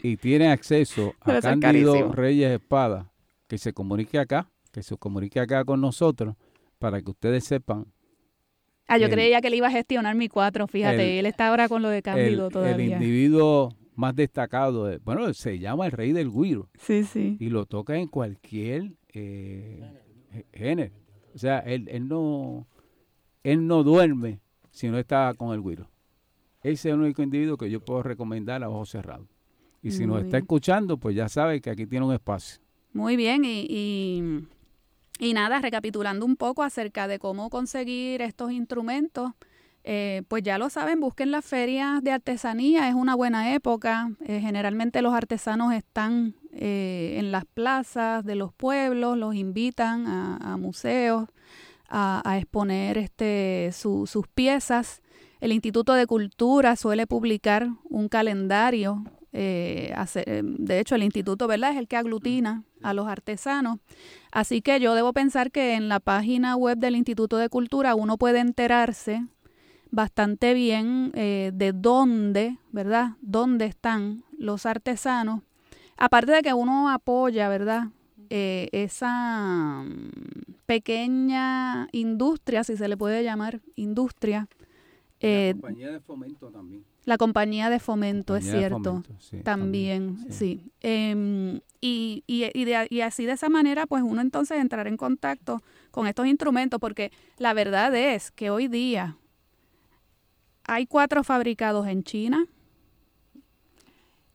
Y tiene acceso a Cándido carísimo. Reyes Espada, que se comunique acá, que se comunique acá con nosotros para que ustedes sepan Ah, yo El- creía que le iba a gestionar mi cuatro, fíjate. el- él está ahora con lo de el, Cándido el todavía. individuo más destacado. de- bueno, se llama el rey del guiro Sí, sí. y lo toca en cualquier eh, gé- género. O sea, él, él no él no duerme si no está con el guiro. Ese es el único individuo que yo puedo recomendar a ojos cerrados. Y si nos está bien. escuchando, pues ya sabe que aquí tiene un espacio. Muy bien, y, y, y nada, recapitulando un poco acerca de cómo conseguir estos instrumentos, eh, pues ya lo saben, busquen las ferias de artesanía, es una buena época. Eh, generalmente los artesanos están eh, en las plazas de los pueblos, los invitan a, a museos a, a exponer este, su- sus piezas. El Instituto de Cultura suele publicar un calendario. Eh, hace- eh, de hecho, el instituto, ¿verdad? Es el que aglutina a los artesanos. Así que yo debo pensar que en la página web del Instituto de Cultura uno puede enterarse bastante bien eh, de dónde, ¿verdad? Dónde están los artesanos. Aparte de que uno apoya, ¿verdad? Eh, esa mm, pequeña industria, si se le puede llamar industria, eh, compañía de fomento también. La compañía de fomento, es Compañía cierto. fomento, sí, También, sí. sí. Em, y, y, y, de- y así de esa manera, pues uno entonces entrar en contacto con estos instrumentos, porque la verdad es que hoy día hay cuatro fabricados en China,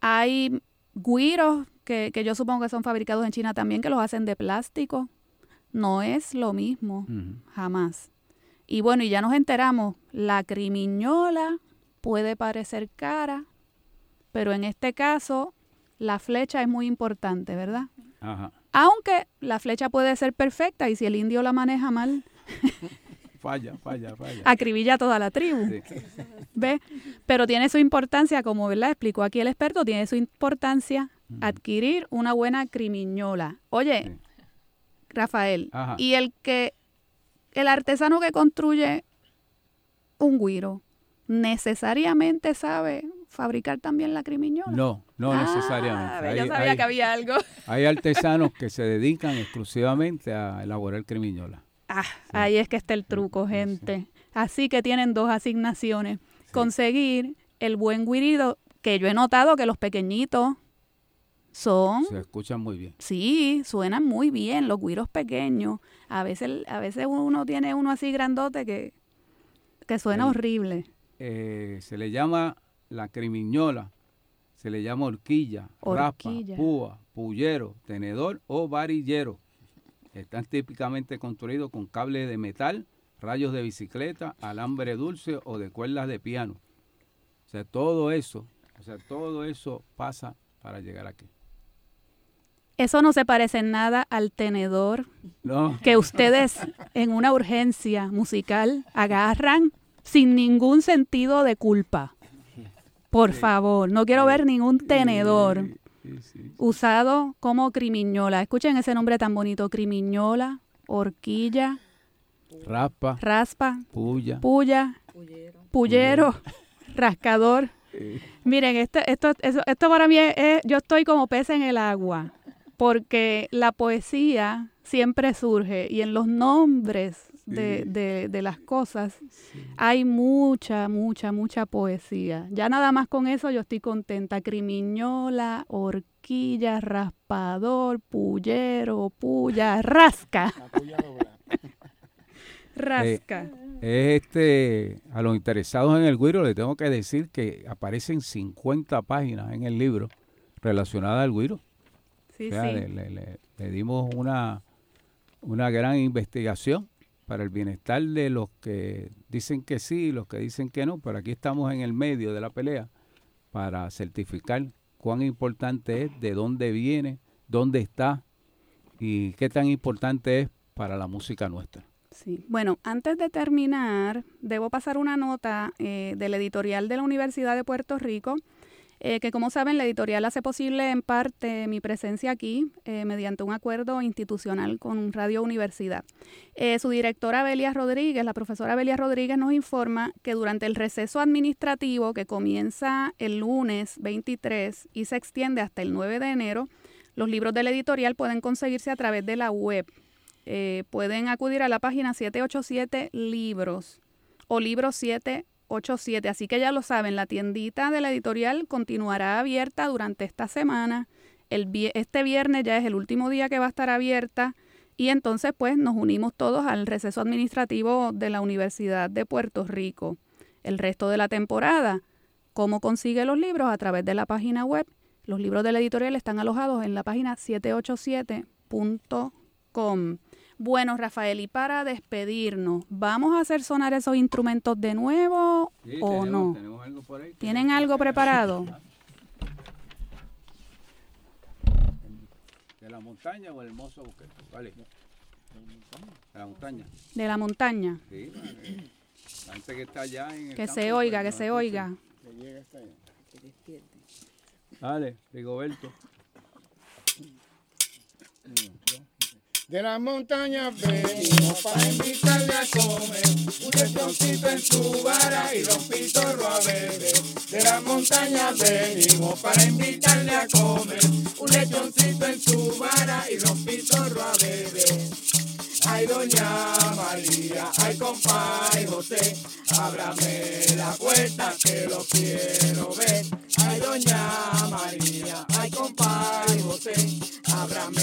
hay guiros que, que yo supongo que son fabricados en China también, que los hacen de plástico. No es lo mismo, jamás. Y bueno, y ya nos enteramos, la crimiñola puede parecer cara, pero en este caso la flecha es muy importante, ¿verdad? Ajá. Aunque la flecha puede ser perfecta y si el indio la maneja mal, Falla, falla, falla. acribilla a toda la tribu. Sí. ¿Ve? Pero tiene su importancia, como ¿verdad? explicó aquí el experto, tiene su importancia adquirir una buena crimiñola. Oye, Sí. Rafael, Ajá. y el que el artesano que construye un guiro necesariamente sabe fabricar también la crimiñola. No, no Ah, necesariamente. ve, yo Hay- sabía hay- que había algo. Hay artesanos que se dedican exclusivamente a elaborar crimiñola. Ah, ahí es que está el truco, gente. Así que tienen dos asignaciones. conseguir el buen guirido, que yo he notado que los pequeñitos son... Se escuchan muy bien. Sí, suenan muy bien los guiros pequeños. A veces, a veces uno tiene uno así grandote que, que suena horrible. Eh, se le llama la crimiñola, se le llama horquilla, Horquilla. raspa, púa, pullero, tenedor o varillero. Están típicamente construidos con cables de metal, rayos de bicicleta, alambre dulce o de cuerdas de piano. O sea, todo eso, o sea, todo eso pasa para llegar aquí. Eso no se parece en nada al tenedor No, que ustedes en una urgencia musical agarran sin ningún sentido de culpa. Por favor, no quiero ver ningún tenedor usado como crimiñola. Escuchen ese nombre tan bonito, crimiñola, horquilla, raspa, raspa, puya. puya, pullero, rascador. Miren, esto, esto, eso- esto para mí es, es- yo estoy como pez en el agua, porque la poesía siempre surge y en los nombres de, Sí. de- de las cosas hay mucha, mucha, mucha poesía. Ya nada más con eso yo estoy contenta. Crimiñola, horquilla, raspador, pullero, puya, rasca, La puya logra. rasca. Es este, a los interesados en el güiro le tengo que decir que aparecen 50 páginas en el libro relacionadas al güiro. Sí, O sea, sí. le, le- le- le dimos una, una gran investigación para el bienestar de los que dicen que sí y los que dicen que no, pero aquí estamos en el medio de la pelea para certificar cuán importante es, de dónde viene, dónde está y qué tan importante es para la música nuestra. Sí. Bueno, antes de terminar, debo pasar una nota eh, del editorial de la Universidad de Puerto Rico, eh, que como saben, la editorial hace posible en parte mi presencia aquí eh, mediante un acuerdo institucional con Radio Universidad. Eh, su directora Belia Rodríguez, la profesora Belia Rodríguez, nos informa que durante el receso administrativo que comienza el lunes 23 y se extiende hasta el 9 de enero, los libros de la editorial pueden conseguirse a través de la web pueden acudir a la página 787 Libros o Libros 787. Así que ya lo saben, la tiendita de la editorial continuará abierta durante esta semana. Este viernes ya es el último día que va a estar abierta y entonces pues nos unimos todos al receso administrativo de la Universidad de Puerto Rico. El resto de la temporada, ¿cómo consigue los libros? A través de la página web. Los libros de la editorial están alojados en la página 787.com. Bueno, Rafael, y para despedirnos, ¿vamos a hacer sonar esos instrumentos de nuevo o no? algo por ahí. ¿Tienen algo preparado? ¿De la montaña o el hermoso buque? Vale. De la montaña. De la montaña. Sí. La gente que está allá en el Que campo, se oiga, pues, que no se escucha. oiga. Que llega hasta allá. Dale, Rigoberto. De las montañas venimos para invitarle a comer un lechoncito en su vara y los pitorros a beber. De las montañas venimos para invitarle a comer un lechoncito en su vara y los a beber. Ay, doña María, ay, compadre José, ábrame la puerta que lo quiero ver. Ay, doña María, ay, compadre José, ábrame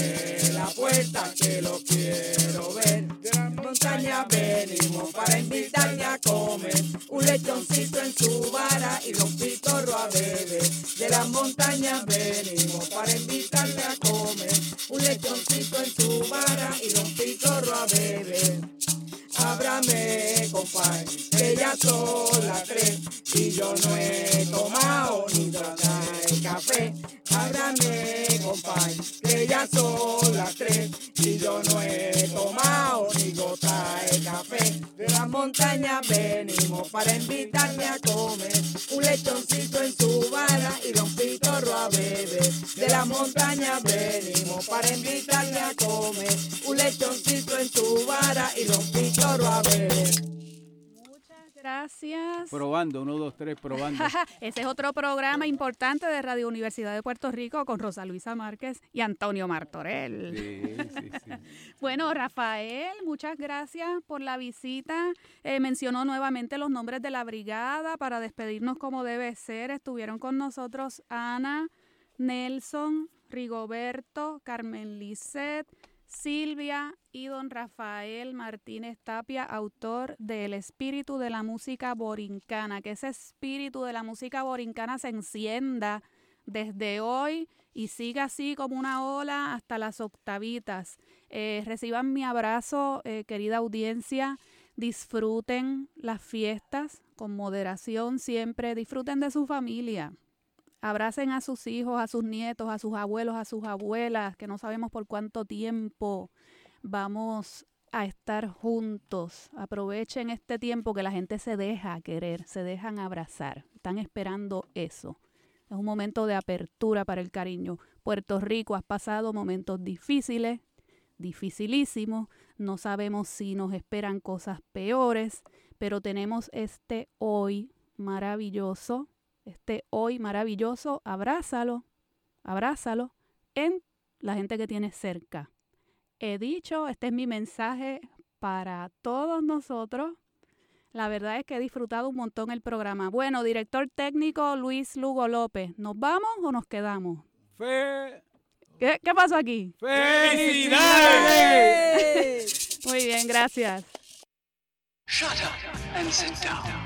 la puerta que lo quiero ver. De las montañas venimos para invitarle a comer un lechoncito en su vara y los pitorros a beber. De las montañas venimos para invitarle a comer un lechoncito en su vara y los pitorros a beber. Ábrame, compadre, que ya son las tres y yo no he tomado ni taza de café. Ábrame, compadre, que ya son las tres y yo no he tomado ni gota de café. De las montañas venimos para invitarle a comer un lechoncito en su vara y don pitorro a beber. De las montañas venimos para invitarle a comer un lechoncito en su vara y don pitorro a beber. Gracias. Probando, uno, dos, tres, probando. Ese es otro programa importante de Radio Universidad de Puerto Rico con Rosa Luisa Márquez y Antonio Martorell. Sí, sí, sí. Bueno, Rafael, muchas gracias por la visita. Eh, mencionó nuevamente los nombres de la brigada para despedirnos como debe ser. Estuvieron con nosotros Ana, Nelson, Rigoberto, Carmen Lisset, Silvia y don Rafael Martínez Tapia, autor de El espíritu de la música borincana, que ese espíritu de la música borincana se encienda desde hoy y siga así como una ola hasta las octavitas. Eh, reciban mi abrazo, eh, querida audiencia. Disfruten las fiestas con moderación siempre. Disfruten de su familia. Abracen a sus hijos, a sus nietos, a sus abuelos, a sus abuelas, que no sabemos por cuánto tiempo vamos a estar juntos. Aprovechen este tiempo que la gente se deja querer, se dejan abrazar. Están esperando eso. Es un momento de apertura para el cariño. Puerto Rico ha pasado momentos difíciles, dificilísimos. No sabemos si nos esperan cosas peores, pero tenemos este hoy maravilloso este hoy maravilloso, abrázalo, abrázalo en la gente que tienes cerca. He dicho, este es mi mensaje para todos nosotros. La verdad es que he disfrutado un montón el programa. Bueno, director técnico Luis Lugo López, ¿nos vamos o nos quedamos? Fe. ¿Qué, qué pasó aquí? ¡Felicidades! Muy bien, gracias. Shut up and sit down.